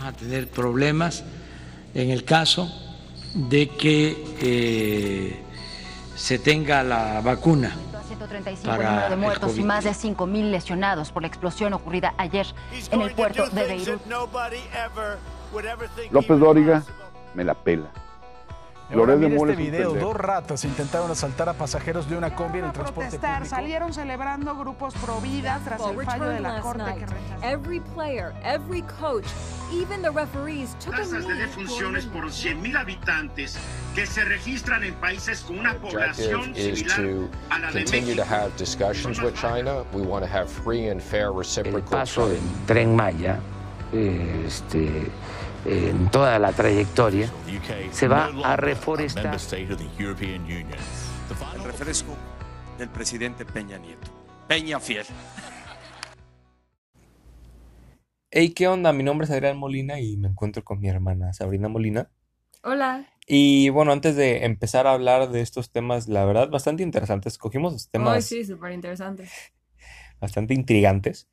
vamos a tener problemas en el caso de que eh, se tenga la vacuna. 135 para de muertos y más de 5.000 lesionados por la explosión ocurrida ayer en el puerto de Beirut. López Dóriga me la pela. Ahora de este video, dos ratas intentaron asaltar a pasajeros de una combi en el transporte protestar. público. Salieron celebrando grupos pro vida tras el fallo de la corte que rechazó. Every player, every coach, even the referees took tasas de defunciones por 100.000 habitantes que se registran en países con una población similar to a la de continue to México. have discussions with China. We want to have free and fair El reciprocal paso del tren Maya, este, en toda la trayectoria, se va a reforestar. El refresco del presidente Peña Nieto. Peña fiel. Hey, ¿qué onda? Mi nombre es Adrián Molina y me encuentro con mi hermana Sabrina Molina. Hola. Y bueno, antes de empezar a hablar de estos temas, la verdad, bastante interesantes, escogimos los temas Ay, sí, súper interesante. bastante intrigantes.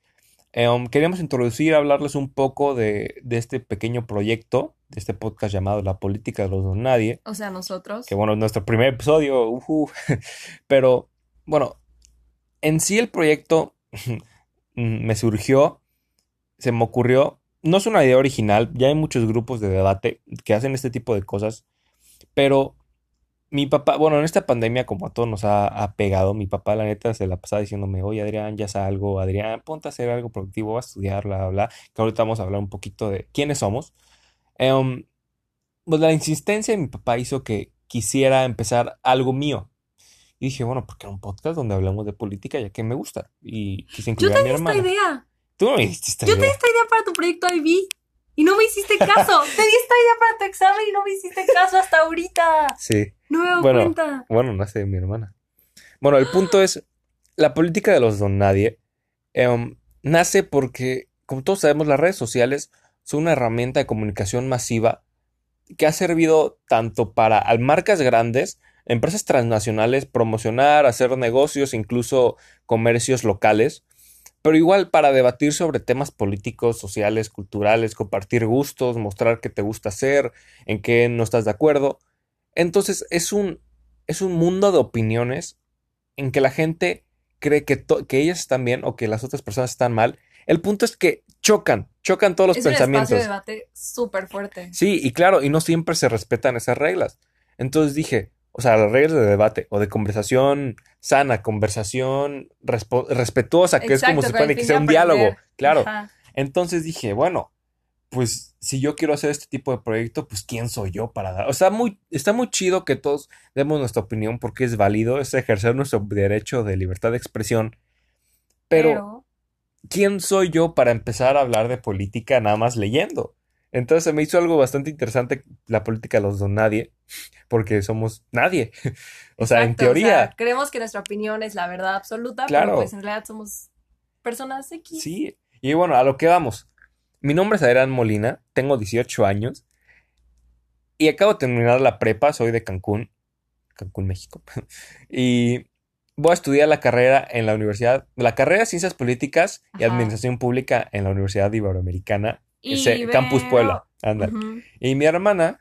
Eh, um, queríamos introducir, hablarles un poco de, de este pequeño proyecto, de este podcast llamado La Política de los Don Nadie, O sea, nosotros. que bueno, es nuestro primer episodio. Pero bueno, en sí el proyecto me surgió, se me ocurrió, no es una idea original, ya hay muchos grupos de debate que hacen este tipo de cosas, pero mi papá, bueno, en esta pandemia como a todos nos ha, ha pegado, mi papá la neta se la pasaba diciéndome, oye Adrián, ya salgo, Adrián, ponte a hacer algo productivo, va a estudiar, bla, bla, bla, que ahorita vamos a hablar un poquito de quiénes somos. Em, pues la insistencia de mi papá hizo que quisiera empezar algo mío. Y dije, bueno, porque un podcast donde hablamos de política, ya que me gusta. Y quise Yo incluir a te mi di esta hermana. idea. Tú no me diste esta Yo te di idea. esta idea para tu proyecto IB y no me hiciste caso. te di esta idea para tu examen y no me hiciste caso hasta ahorita. Sí. No me doy Bueno, cuenta. bueno, nace de mi hermana. Bueno, el punto es, la política de los don nadie em, nace porque, como todos sabemos, las redes sociales son una herramienta de comunicación masiva que ha servido tanto para marcas grandes, empresas transnacionales, promocionar, hacer negocios, incluso comercios locales, pero igual para debatir sobre temas políticos, sociales, culturales, compartir gustos, mostrar qué te gusta hacer, en qué no estás de acuerdo. Entonces es un, es un mundo de opiniones en que la gente cree que, que ellas están bien o que las otras personas están mal. El punto es que chocan, chocan todos los es un pensamientos. espacio de debate súper fuerte. Sí, y claro, y no siempre se respetan esas reglas. Entonces dije, o sea, las reglas de debate o de conversación sana, conversación respetuosa, que es como se supone que sea un diálogo, claro. Ajá. Entonces dije, bueno, pues si yo quiero hacer este tipo de proyecto, pues quién soy yo para dar. O sea, muy, está muy chido que todos demos nuestra opinión porque es válido, es ejercer nuestro derecho de libertad de expresión. Pero, Pero ¿quién soy yo para empezar a hablar de política nada más leyendo? Entonces se me hizo algo bastante interesante la política de los don nadie, porque somos nadie. O sea, en teoría, sea, creemos que nuestra opinión es la verdad absoluta, Claro. pero pues en realidad somos personas X. sí. Y bueno, a lo que vamos. Mi nombre es Adrián Molina, tengo 18 años y acabo de terminar la prepa, soy de Cancún, Cancún, México. Y voy a estudiar la carrera en la universidad, la carrera de Ciencias Políticas y Ajá. Administración Pública en la Universidad Iberoamericana, ese- Ibero. Campus Puebla. Ándale. Ujú. Y mi hermana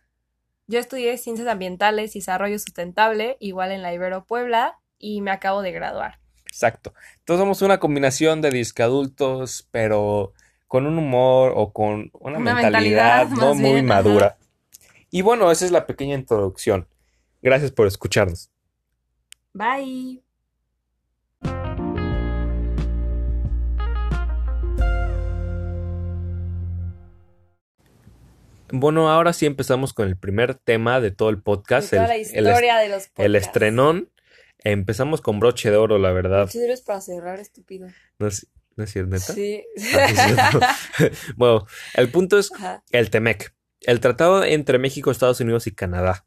Yo estudié Ciencias Ambientales y Desarrollo Sustentable, igual en la Ibero Puebla, y me acabo de graduar. Exacto. Entonces somos una combinación de disque adultos, pero con un humor o con una, Una mentalidad, mentalidad, no muy bien, madura. Y bueno, esa es la pequeña introducción. Gracias por escucharnos. Bye. Bueno, ahora sí empezamos con el primer tema de todo el podcast, De toda el, la el historia de los est- el podcasts. estrenón. Empezamos con broche de oro, la verdad. Si eres para cerrar, estúpido. No es, no es cierto, neta. Sí. Ah, sí. Bueno, el punto es Ajá. el TEMEC, el tratado entre México, Estados Unidos y Canadá.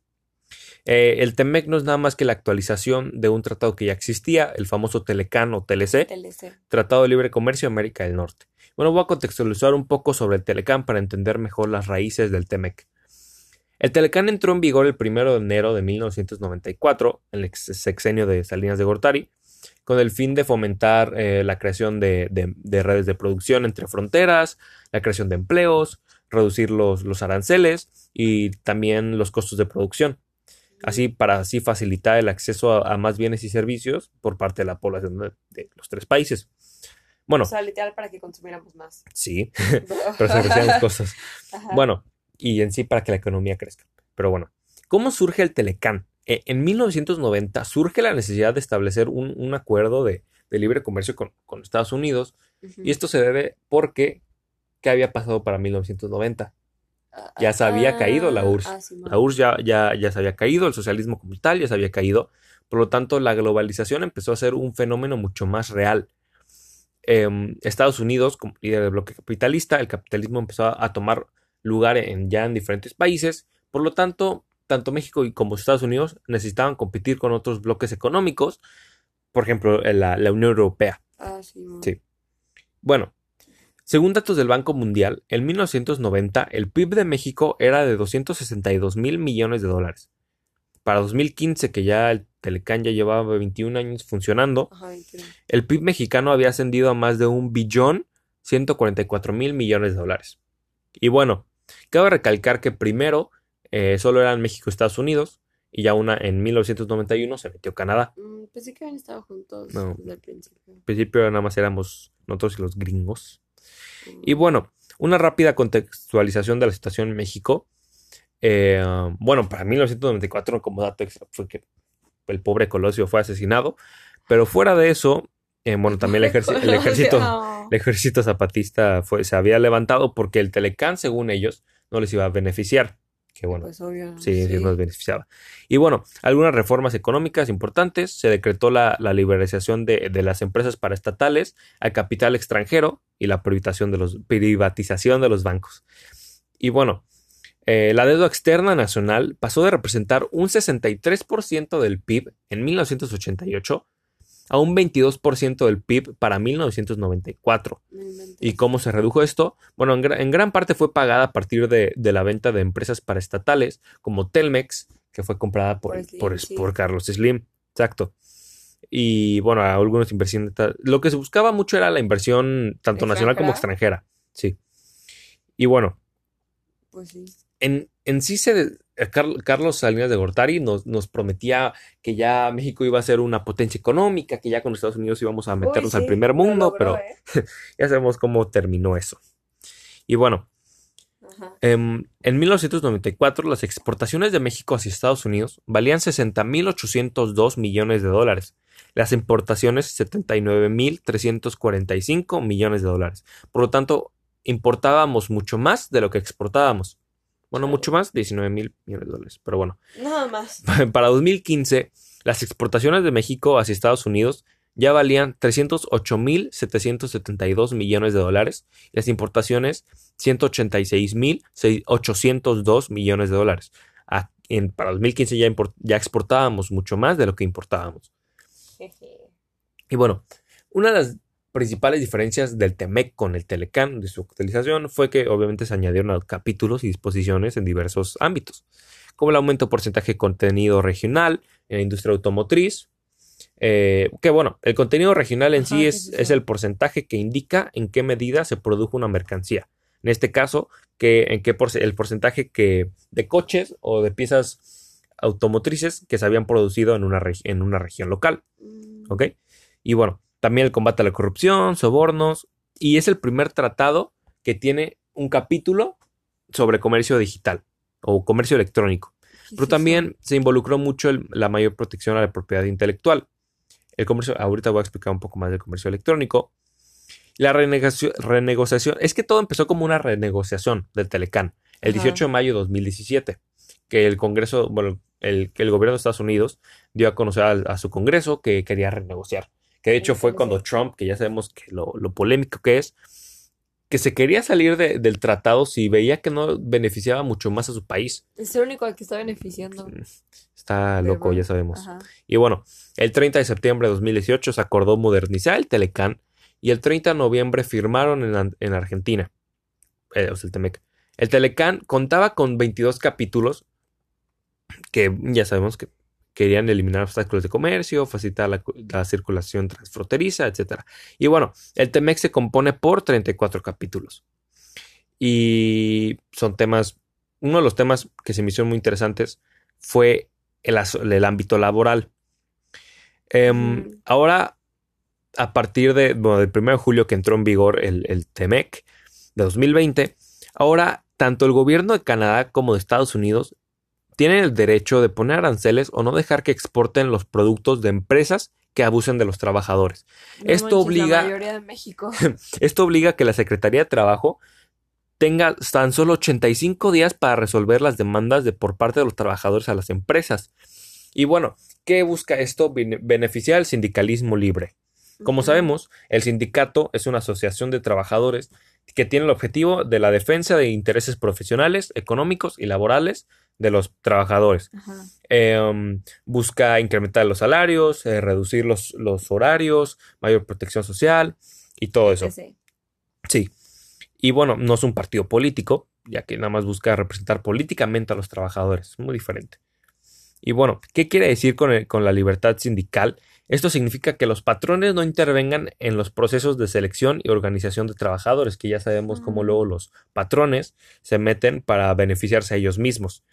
Eh, el TEMEC no es nada más que la actualización de un tratado que ya existía, el famoso Telecan o TLC, TLC. Tratado de Libre Comercio de América del Norte. Bueno, voy a contextualizar un poco sobre el Telecan para entender mejor las raíces del TEMEC. El Telecan entró en vigor el 1 de enero de 1994, en el ex- sexenio de Salinas de Gortari, con el fin de fomentar eh, la creación de, de- de redes de producción entre fronteras, la creación de empleos, reducir los, los aranceles y también los costos de producción. Así, para así facilitar el acceso a, a más bienes y servicios por parte de la población de, de los tres países. Bueno, O sea, literal para que consumiéramos más. sí, pero se cosas. Ajá. Bueno, y en sí para que la economía crezca. Pero bueno, ¿cómo surge el Telecán? Eh, En 1990 surge la necesidad de establecer un, un acuerdo de, de libre comercio con, con Estados Unidos y esto se debe porque ¿qué había pasado para 1990? Ya se había caído la URSS. Ah, sí, La URSS ya, ya, ya se había caído, el socialismo como tal ya se había caído, por lo tanto la globalización empezó a ser un fenómeno mucho más real. Em, Estados Unidos, como líder del bloque capitalista, el capitalismo empezó a, tomar lugar en, ya en diferentes países, por lo tanto, tanto México como Estados Unidos necesitaban competir con otros bloques económicos, por ejemplo, la, la Unión Europea. Ah, sí. Sí. Bueno, según datos del Banco Mundial, en 1990 el PIB de México era de 262 mil millones de dólares. Para 2015, que ya el Telecán ya llevaba 21 años funcionando, Ajá, el PIB mexicano había ascendido a más de un billón 144 mil millones de dólares. Y bueno, cabe recalcar que primero eh, solo eran México y Estados Unidos, y ya una en 1991 se metió Canadá. Mm, pensé que habían estado juntos No. desde el principio. Al principio nada más éramos nosotros y los gringos. Y bueno, una rápida contextualización de la situación en México. Eh, bueno, para 1994, como dato extra, fue que el pobre Colosio fue asesinado. Pero fuera de eso, eh, bueno, también el, ejército, No. el ejército zapatista fue, se había levantado porque el Telecán, según ellos, no les iba a beneficiar. Que bueno, Pues obvio. Sí, sí, nos beneficiaba. Y bueno, algunas reformas económicas importantes. Se decretó la, la liberalización de, de las empresas paraestatales al capital extranjero y la privatización de los, privatización de los bancos. Y bueno, eh, la deuda externa nacional pasó de representar un 63% del PIB en 1988 a un 22% del PIB para 1994. No inventes. ¿Y cómo se redujo esto? Bueno, en, gra- en gran parte fue pagada a partir de, de la venta de empresas paraestatales como Telmex, que fue comprada por, Por Slim, por- sí. por Carlos Slim. Exacto. Y bueno, algunos inversionistas. Lo que se buscaba mucho era la inversión tanto nacional como extranjera. Sí. Y bueno, Pues sí. en, en sí se, Carlos Salinas de Gortari nos, nos prometía que ya México iba a ser una potencia económica, que ya con Estados Unidos íbamos a meternos Uy, al primer mundo, logró, pero ¿eh? ya sabemos cómo terminó eso. Y bueno, em, en 1994 las exportaciones de México hacia Estados Unidos valían 60.802 millones de dólares. Las importaciones 79.345 millones de dólares. Por lo tanto, importábamos mucho más de lo que exportábamos. Bueno, mucho más, 19 mil millones de dólares. Pero bueno, Nada más. para 2015, las exportaciones de México hacia Estados Unidos ya valían 308.772 millones de dólares y las importaciones 186.802 millones de dólares. A- en- para 2015 ya, import- ya exportábamos mucho más de lo que importábamos. Y bueno, una de las principales diferencias del TEMEC con el Telecán de su utilización fue que obviamente se añadieron a- capítulos y disposiciones en diversos ámbitos, como el aumento de porcentaje de contenido regional en la industria automotriz. eh, que bueno, el contenido regional en Ajá, sí ¿qué es, es el porcentaje que indica en qué medida se produjo una mercancía. En este caso, que, en qué porce- el porcentaje que, de coches o de piezas automotrices que se habían producido en una, en una región local. Mm, ¿Ok? Y bueno, también el combate a la corrupción, sobornos, y es el primer tratado que tiene un capítulo sobre comercio digital o comercio electrónico. ¿qué Pero también se involucró mucho el- la mayor protección a la propiedad intelectual. El comercio, ahorita voy a explicar un poco más del comercio electrónico. La renegociación, es que todo empezó como una renegociación del Telecán el Ajá. 18 de mayo de 2017, que el Congreso, bueno, el, que el gobierno de Estados Unidos dio a conocer a, su Congreso que quería renegociar. Que de hecho fue cuando Trump, que ya sabemos que lo, lo polémico que es, que se quería salir de- del tratado si veía que no beneficiaba mucho más a su país. Es el único al que está beneficiando. Está loco, ya sabemos. Ajá. Y bueno, el 30 de septiembre de 2018 se acordó modernizar el Telecán y el 30 de noviembre firmaron en, en Argentina. eh, o sea, el Temec. El Telecán contaba con 22 capítulos que ya sabemos que querían eliminar obstáculos de comercio, facilitar la, cu- la circulación transfronteriza, etc. Y bueno, el Temec se compone por 34 capítulos. y son temas, uno de los temas que se me hicieron muy interesantes fue el, el ámbito laboral. Em, ahora, a partir de, bueno, del 1 de julio que entró en vigor el, el TEMEC de 2020, ahora tanto el gobierno de Canadá como de Estados Unidos tienen el derecho de poner aranceles o no dejar que exporten los productos de empresas que abusen de los trabajadores. esto obliga esto obliga a que la Secretaría de Trabajo tenga tan solo 85 días para resolver las demandas de por parte de los trabajadores a las empresas. Y bueno, ¿qué busca esto? Beneficiar al sindicalismo libre. Como sabemos, el sindicato es una asociación de trabajadores que tiene el objetivo de la defensa de intereses profesionales, económicos y laborales de los trabajadores. Em, busca incrementar los salarios, eh, reducir los, los, horarios, mayor protección social y todo eso. Sí. Y bueno, no es un partido político, ya que nada más busca representar políticamente a los trabajadores. Muy diferente. Y bueno, ¿qué quiere decir con, con la libertad sindical? Esto significa que los patrones no intervengan en los procesos de selección y organización de trabajadores, que ya sabemos cómo luego los patrones se meten para beneficiarse a ellos mismos.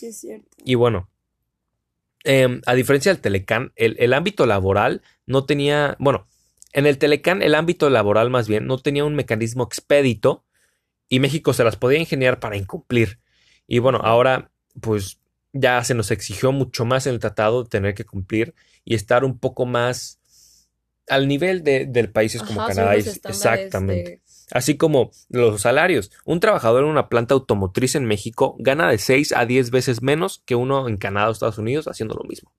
Sí, es cierto. Y bueno, em, a diferencia del Telecán, el, el, ámbito laboral no tenía, bueno, en el Telecán el ámbito laboral más bien no tenía un mecanismo expedito y México se las podía ingeniar para incumplir. Y bueno, ahora pues ya se nos exigió mucho más en el tratado tener que cumplir y estar un poco más al nivel de, del países como Canadá. Exactamente. Así como los salarios. Un trabajador en una planta automotriz en México gana de 6 a 10 veces menos que uno en Canadá o Estados Unidos haciendo lo mismo.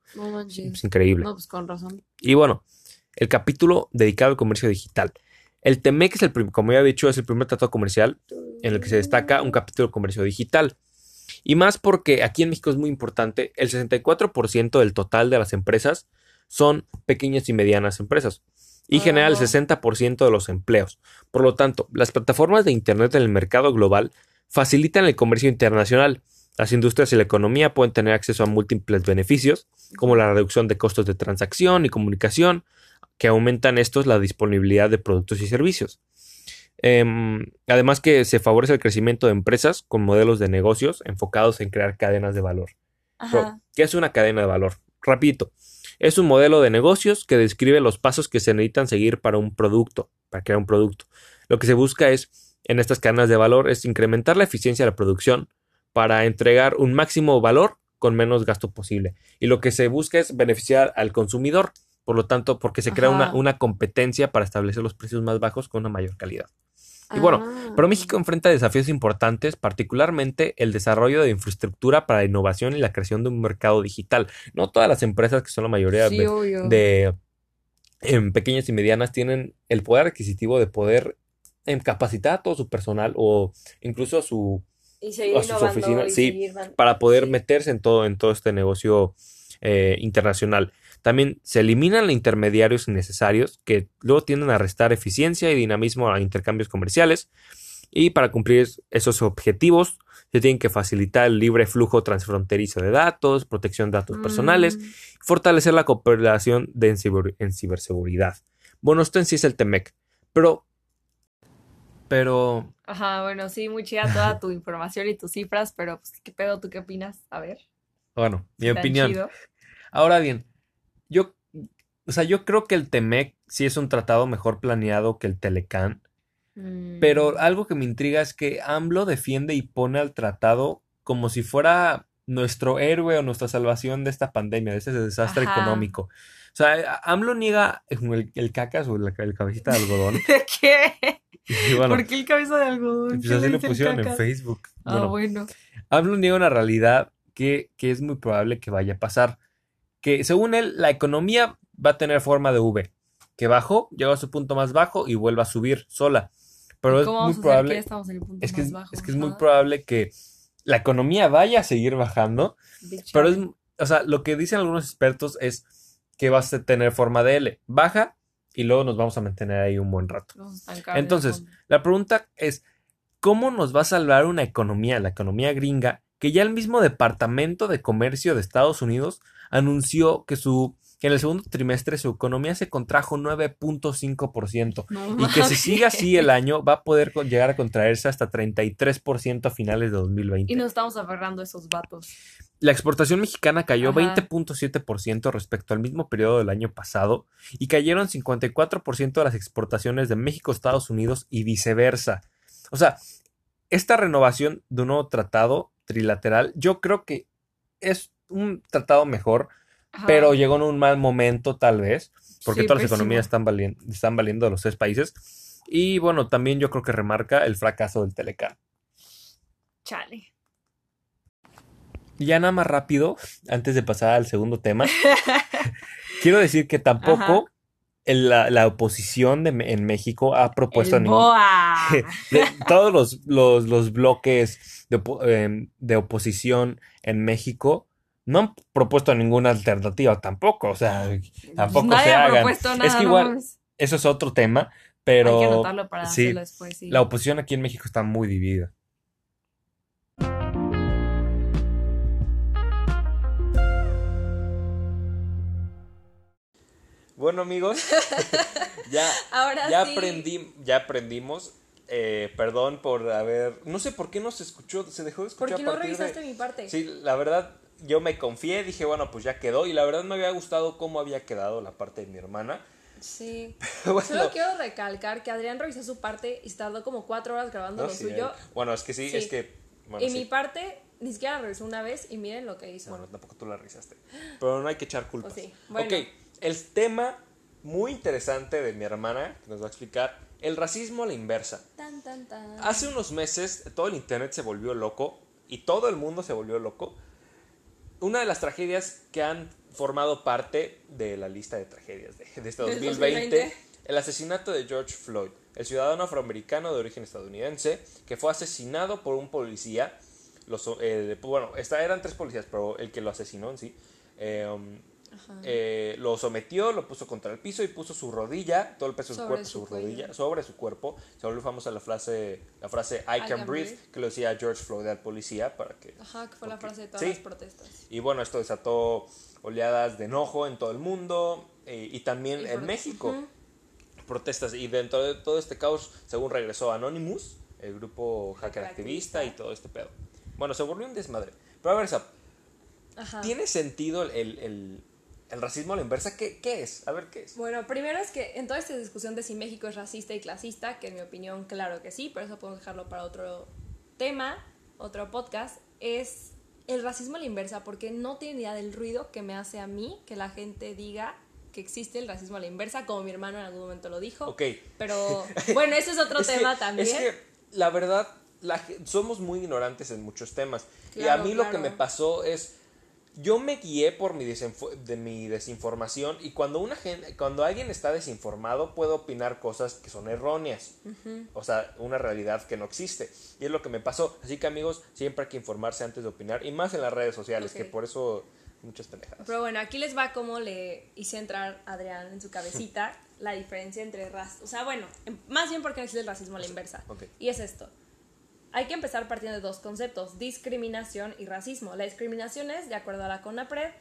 es increíble. No, pues con razón. Y bueno, el capítulo dedicado al comercio digital. El TEMEC es el como ya he dicho, es el primer tratado comercial en el que se destaca un capítulo de comercio digital. Y más porque aquí en México es muy importante, el 64% del total de las empresas son pequeñas y medianas empresas y genera el 60% de los empleos. Por lo tanto, las plataformas de Internet en el mercado global facilitan el comercio internacional. Las industrias y la economía pueden tener acceso a múltiples beneficios, como la reducción de costos de transacción y comunicación, que aumentan estos la disponibilidad de productos y servicios. Em, además que se favorece el crecimiento de empresas con modelos de negocios enfocados en crear cadenas de valor. ¿Qué es una cadena de valor? Rapidito. Es un modelo de negocios que describe los pasos que se necesitan seguir para un producto, para crear un producto. Lo que se busca es, en estas cadenas de valor, es incrementar la eficiencia de la producción para entregar un máximo valor con menos gasto posible. Y lo que se busca es beneficiar al consumidor, por lo tanto, porque se crea una, una competencia para establecer los precios más bajos con una mayor calidad. Y bueno, ah. pero México enfrenta desafíos importantes, particularmente el desarrollo de infraestructura para la innovación y la creación de un mercado digital. No todas las empresas, que son la mayoría de, em, pequeñas y medianas, tienen el poder adquisitivo de poder em, capacitar a todo su personal o incluso a su a sus oficinas, sí, para poder meterse en todo, en todo este negocio eh, internacional. También se eliminan los intermediarios innecesarios que luego tienden a restar eficiencia y dinamismo a intercambios comerciales. Y para cumplir esos objetivos se tienen que facilitar el libre flujo transfronterizo de datos, protección de datos personales, mm. fortalecer la cooperación en, ciberseguridad. Bueno, esto en sí es el TEMEC, pero... Pero... Ajá, bueno, sí, muy chida toda tu información y tus cifras, pero pues, ¿qué pedo? ¿Tú qué opinas? A ver. Bueno, mi opinión. Ahora bien, yo, o sea, yo creo que el TEMEC sí es un tratado mejor planeado que el Telecán. Pero mm. algo que me intriga es que AMLO defiende y pone al tratado como si fuera nuestro héroe o nuestra salvación de esta pandemia, de este desastre económico. O sea, AMLO niega el, el cacas o el, cabecita de algodón. ¿De qué? ¿Por qué el cabeza de algodón? Pues así lo pusieron en Facebook. Ah, bueno. AMLO niega una realidad que, que es muy probable que vaya a pasar que según él la economía va a tener forma de V, que bajó, llegó a su punto más bajo y vuelve a subir sola. Pero es muy probable es que, es que es muy probable que la economía vaya a seguir bajando, pero es o sea, lo que dicen algunos expertos es que va a tener forma de L, baja y luego nos vamos a mantener ahí un buen rato. Entonces, la pregunta es ¿cómo nos va a salvar una economía, la economía gringa, que ya el mismo Departamento de Comercio de Estados Unidos anunció que su que en el segundo trimestre su economía se contrajo 9.5% No y que si sigue así el año va a poder llegar a contraerse hasta 33% a finales de 2020. Y nos estamos aferrando a esos vatos. La exportación mexicana cayó Ajá. 20.7% respecto al mismo periodo del año pasado y cayeron 54% de las exportaciones de México a Estados Unidos y viceversa. O sea, esta renovación de un nuevo tratado trilateral, yo creo que es un tratado mejor, Ajá. pero llegó en un mal momento tal vez, porque Sí, todas las economías están, valien- están valiendo de los tres países. Y bueno, también yo creo que remarca el fracaso del Telecan. Chale. Ya nada más rápido, antes de pasar al segundo tema, quiero decir que tampoco Ajá. la, la oposición de, en México ha propuesto El ningún... BOA. de todos los, los, los bloques de, em, de oposición en México no han propuesto ninguna alternativa tampoco, o sea, tampoco Nadie se ha hagan. propuesto nada, es que igual, eso es otro tema, pero Hay que anotarlo para sí, hacerlo después, sí. la oposición aquí en México está muy dividida. Bueno amigos, ya, Ahora ya sí. aprendí, ya aprendimos. eh, perdón por haber, no sé por qué no se escuchó, se dejó de escuchar. ¿Por qué a no partir de- revisaste mi parte? Sí, la verdad, yo me confié, dije, bueno, pues ya quedó. Y la verdad me había gustado cómo había quedado la parte de mi hermana. Sí. Bueno, Solo quiero recalcar que Adrián revisó su parte y tardó como cuatro horas grabando no, lo sí, suyo. eh, bueno, es que sí, Sí. es que. Bueno, y sí. mi parte ni siquiera la revisó una vez y miren lo que hizo. Bueno, tampoco tú la revisaste. Pero no hay que echar culpas. Pues sí, bueno. Ok, el tema muy interesante de mi hermana, que nos va a explicar, el racismo a la inversa. Tan, tan, tan. Hace unos meses todo el internet se volvió loco y todo el mundo se volvió loco. Una de las tragedias que han formado parte de la lista de tragedias de, de este Del 2020, 2020. el asesinato de George Floyd, el ciudadano afroamericano de origen estadounidense que fue asesinado por un policía. Los, eh, bueno, esta, eran tres policías, pero el que lo asesinó en sí. eh, um, eh, lo sometió, lo puso contra el piso y puso su rodilla, todo el peso de su Sobre cuerpo, su su cuello. rodilla, sobre su cuerpo. Se volvió famosa la frase, la frase I, can, breathe, que lo decía George Floyd al policía para que... Ajá, que fue la frase de todas sí. las protestas. Y bueno, esto desató oleadas de enojo en todo el mundo eh, y también Y en México. Protestas. Y dentro de todo este caos, según regresó Anonymous, el grupo hacker activista y todo este pedo. Bueno, se volvió un desmadre. Pero a ver, Zap, Ajá. ¿tiene sentido el, el- el- racismo a la inversa? ¿Qué, ¿Qué es? A ver, ¿qué es? Bueno, primero es que en toda esta discusión de si México es racista y clasista, que en mi opinión, claro que sí, pero eso podemos dejarlo para otro tema, otro podcast, es el racismo a la inversa, porque no tiene idea del ruido que me hace a mí que la gente diga que existe el racismo a la inversa, como mi hermano en algún momento lo dijo. Ok. Pero bueno, eso es otro Es que- tema también. Es que, la verdad, la somos muy ignorantes en muchos temas. y a Claro, mí lo que me pasó es. Yo me guié por mi, de mi desinformación y cuando una gente, cuando alguien está desinformado puede opinar cosas que son erróneas, o sea, una realidad que no existe y es lo que me pasó. Así que amigos, siempre hay que informarse antes de opinar y más en las redes sociales, que por eso muchas pendejadas. Pero bueno, aquí les va como le hice entrar a Adrián en su cabecita la diferencia entre raza. O sea, bueno, em- más bien porque existe el racismo a la inversa. ok. Y es esto. Hay que empezar partiendo de dos conceptos, discriminación y racismo. La discriminación es, de acuerdo a la CONAPRED,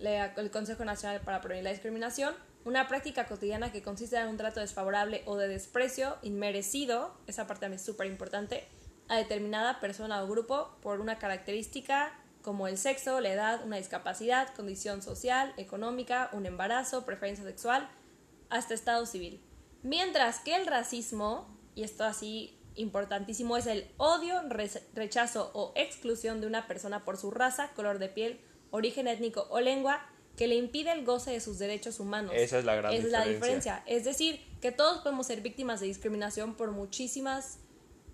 el Consejo Nacional para Prevenir la Discriminación, una práctica cotidiana que consiste en un trato desfavorable o de desprecio inmerecido, esa parte también es súper importante, a determinada persona o grupo por una característica como el sexo, la edad, una discapacidad, condición social, económica, un embarazo, preferencia sexual, hasta estado civil. Mientras que el racismo, y esto así importantísimo, es el odio, re- rechazo o exclusión de una persona por su raza, color de piel, origen étnico o lengua que le impide el goce de sus derechos humanos. Esa es la gran Es la diferencia. diferencia. Es decir, que todos podemos ser víctimas de discriminación por muchísimas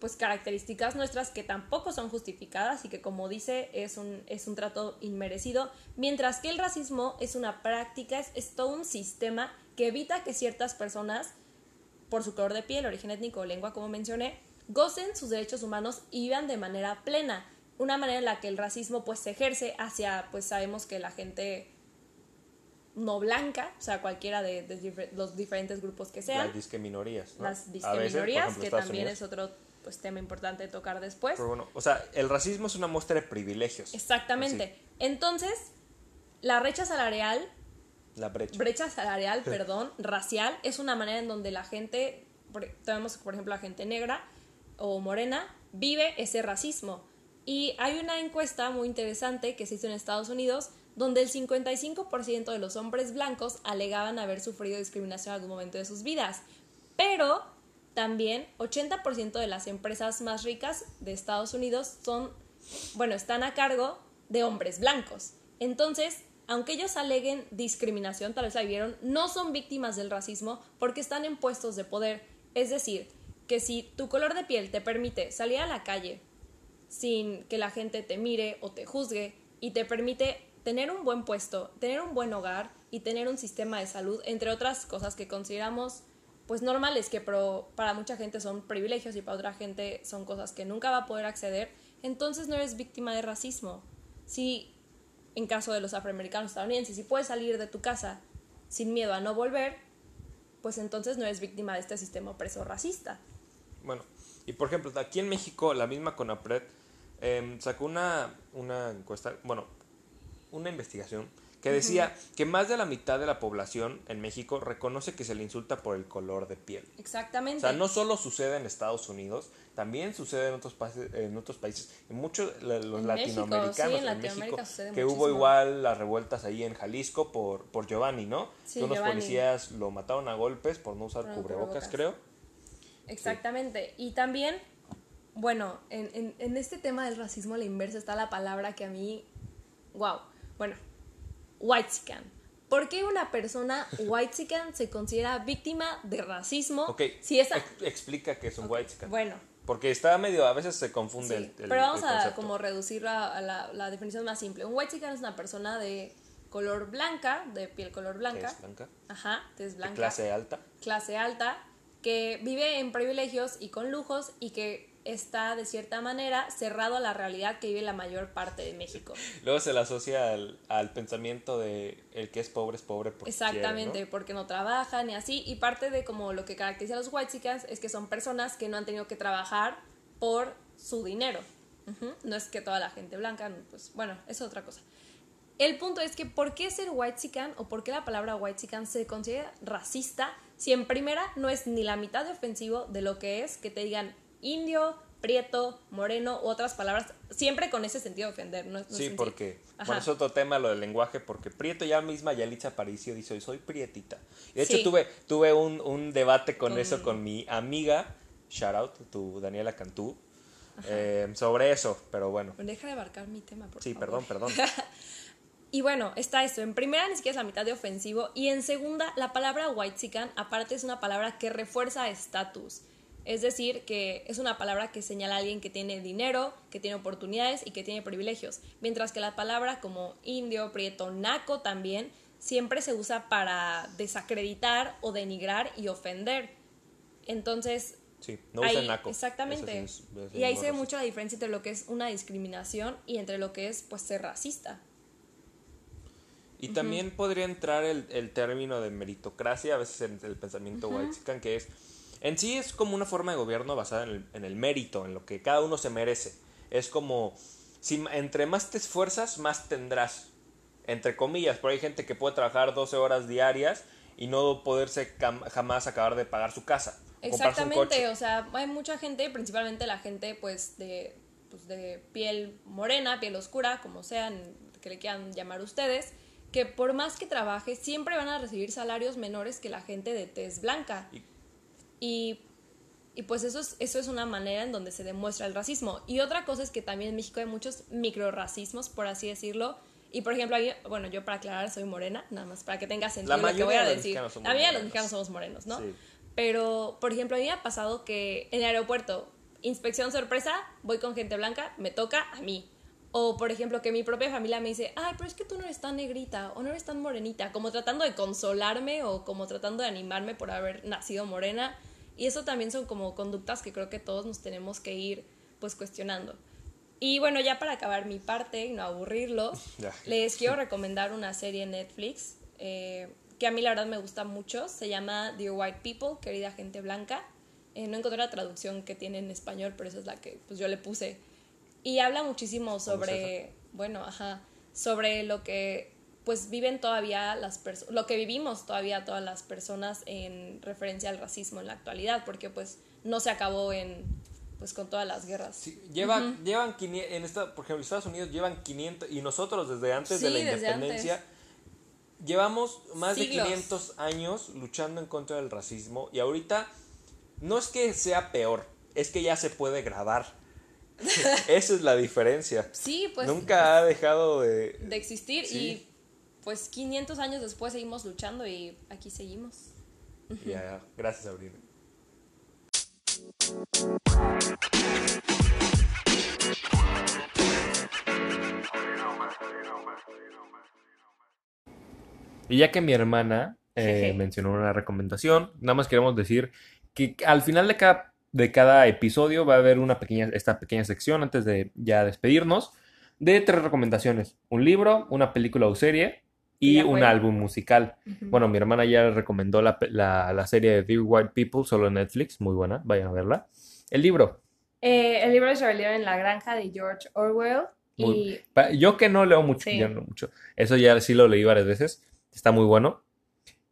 pues características nuestras que tampoco son justificadas y que como dice es un, es un trato inmerecido, mientras que el racismo es una práctica, es, es todo un sistema que evita que ciertas personas, por su color de piel, origen étnico o lengua, como mencioné, gocen sus derechos humanos y vivan de manera plena. Una manera en la que el racismo pues se ejerce hacia, pues sabemos que la gente no blanca, o sea, cualquiera de, de difer- los diferentes grupos que sean, Las disque minorías. ¿no? las A disque veces, por minorías, ejemplo, que Estados también Unidos. es otro pues, tema importante de tocar después. Pero bueno, o sea, el racismo es una muestra de privilegios. Exactamente. Entonces, la brecha salarial La brecha. brecha salarial, perdón, racial, es una manera en donde la gente, tenemos por ejemplo la gente negra o morena, vive ese racismo. Y hay una encuesta muy interesante que se hizo en Estados Unidos donde el 55% de los hombres blancos alegaban haber sufrido discriminación en algún momento de sus vidas. Pero también 80% de las empresas más ricas de Estados Unidos son, bueno, están a cargo de hombres blancos. Entonces, aunque ellos aleguen discriminación, tal vez la vivieron, no son víctimas del racismo porque están en puestos de poder. Es decir, que si tu color de piel te permite salir a la calle sin que la gente te mire o te juzgue y te permite tener un buen puesto, tener un buen hogar y tener un sistema de salud, entre otras cosas que consideramos pues normales, que para mucha gente son privilegios y para otra gente son cosas que nunca va a poder acceder, entonces no eres víctima de racismo. Si en caso de los afroamericanos estadounidenses, si puedes salir de tu casa sin miedo a no volver, pues entonces no eres víctima de este sistema opresor racista. Bueno, y por ejemplo, aquí en México, la misma CONAPRED em, sacó una, una encuesta, bueno, una investigación que decía que más de la mitad de la población en México reconoce que se le insulta por el color de piel. Exactamente. O sea, no solo sucede en Estados Unidos, también sucede en otros países, en otros países, en muchos los En México, latinoamericanos, sí, en en Latinoamérica México, que hubo igual las revueltas ahí en Jalisco por, por Giovanni, ¿no? Sí, que unos Giovanni. policías lo mataron a golpes por no usar Por no cubrebocas, cubrebocas. creo. Exactamente. Y también, bueno, en, en, en este tema del racismo a la inversa está la palabra que a mí, wow, bueno, whitezican. ¿Por qué una persona whitezican se considera víctima de racismo? Ok, Si esa, ex- explica que es un white bueno, Porque está medio, a veces se confunde sí, el, el- pero vamos el a como reducirlo a, a la, la definición más simple. Un whitezican es una persona de color blanca, de piel color blanca, es blanca, ajá, tez de blanca, clase alta. clase alta, que vive en privilegios y con lujos y que está de cierta manera cerrado a la realidad que vive la mayor parte de México. Luego se le asocia al, al pensamiento de el que es pobre es pobre porque Exactamente, quiere, ¿no? porque no trabajan y así. Y parte de como lo que caracteriza a los whitexicans es que son personas que no han tenido que trabajar por su dinero. No es que toda la gente blanca, pues bueno, es otra cosa. El punto es que ¿por qué ser whitezican o por qué la palabra whitezican se considera racista si en primera no es ni la mitad de ofensivo de lo que es que te digan indio, prieto, moreno u otras palabras, siempre con ese sentido de ofender, ¿no? no Sí, porque, Ajá. bueno, es otro tema lo del lenguaje, porque Prieto ya misma Yalitza Aparicio dice, "Hoy soy prietita. De hecho Sí. tuve, tuve un, un debate con, Con- eso con mi amiga, shout out, tu Daniela Cantú, eh, sobre eso, pero bueno. Deja de abarcar mi tema, por Sí, favor. perdón, perdón. Y bueno, está esto. En primera ni siquiera es la mitad de ofensivo. Y en segunda, la palabra whitezican aparte es una palabra que refuerza estatus. Es decir, que es una palabra que señala a alguien que tiene dinero, que tiene oportunidades y que tiene privilegios. Mientras que la palabra como indio, prieto, naco también siempre se usa para desacreditar o denigrar y ofender. Entonces, Sí, no ahí- usen naco. Exactamente. Eso sí es- es y ahí se ve mucho la diferencia entre lo que es una discriminación y entre lo que es pues ser racista. Y también podría entrar el, el término de meritocracia, a veces en el pensamiento whitezican, que es, en sí es como una forma de gobierno basada en el, en el mérito, en lo que cada uno se merece. Es como, si entre más te esfuerzas, más tendrás. Entre comillas, pero hay gente que puede trabajar 12 horas diarias y no poderse jamás acabar de pagar su casa. Exactamente, o sea, hay mucha gente, principalmente la gente pues de, pues, de piel morena, piel oscura, como sean, que le quieran llamar ustedes, que por más que trabaje siempre van a recibir salarios menores que la gente de tez blanca. Y- Y, y pues eso es, eso es una manera en donde se demuestra el racismo. Y otra cosa es que también en México hay muchos microracismos, por así decirlo. Y por ejemplo, bueno, yo para aclarar soy morena, nada más para que tenga sentido La lo que voy a de decir. La mayoría de los mexicanos somos morenos, ¿no? Sí. Pero, por ejemplo, a mí me ha pasado que en el aeropuerto, inspección sorpresa, voy con gente blanca, me toca a mí. O, por ejemplo, que mi propia familia me dice, ay, pero es que tú no eres tan negrita o no eres tan morenita, como tratando de consolarme o como tratando de animarme por haber nacido morena. Y eso también son como conductas que creo que todos nos tenemos que ir pues cuestionando. Y bueno, ya para acabar mi parte y no aburrirlos, les quiero recomendar una serie en Netflix eh, que a mí la verdad me gusta mucho. Se llama Dear White People, querida gente blanca. Eh, no encontré la traducción que tiene en español, pero esa es la que pues, yo le puse. Y habla muchísimo sobre, bueno, ajá, sobre lo que pues viven todavía las personas, lo que vivimos todavía todas las personas en referencia al racismo en la actualidad, porque pues no se acabó en pues con todas las guerras. Sí, llevan, llevan 500, en esta, por ejemplo, Estados Unidos llevan 500 y nosotros desde antes de la independencia llevamos más Siglos. de 500 años luchando en contra del racismo y ahorita no es que sea peor, es que ya se puede grabar. Esa es la diferencia. Sí, pues Nunca ha dejado de... de existir Sí. y pues 500 años después seguimos luchando y aquí seguimos. Ya, gracias, Abril. Y ya que mi hermana eh, mencionó una recomendación, nada más queremos decir que al final de cada, de cada episodio va a haber una pequeña, esta pequeña sección antes de ya despedirnos de tres recomendaciones: un libro, una película o serie y un álbum musical. Bueno, mi hermana ya recomendó la, la, la serie de Dear White People solo en Netflix, muy buena, vayan a verla. El libro, Eh, el libro de Rebelión en la granja de George Orwell Muy- y pa- yo que no leo mucho, Sí. yo no mucho, eso ya sí lo leí varias veces, está muy bueno.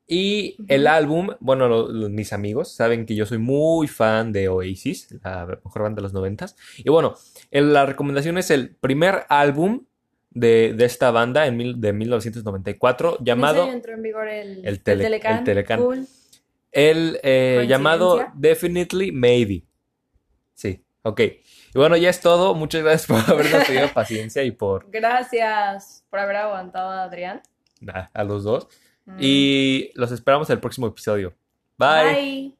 Y el álbum, bueno, lo- lo- mis amigos saben que yo soy muy fan de Oasis, la mejor banda de los noventas. Y bueno, el- la recomendación es el primer álbum de, de esta banda en mil- de 1994 ¿En llamado... entró en vigor el, el tele- el Telecán. Cool. El eh, llamado. Definitely Maybe. Sí, ok. Y bueno, ya es todo. Muchas gracias por habernos tenido paciencia y por Gracias por haber aguantado a Adrián. nah, a los dos. Y los esperamos en el próximo episodio. Bye. Bye.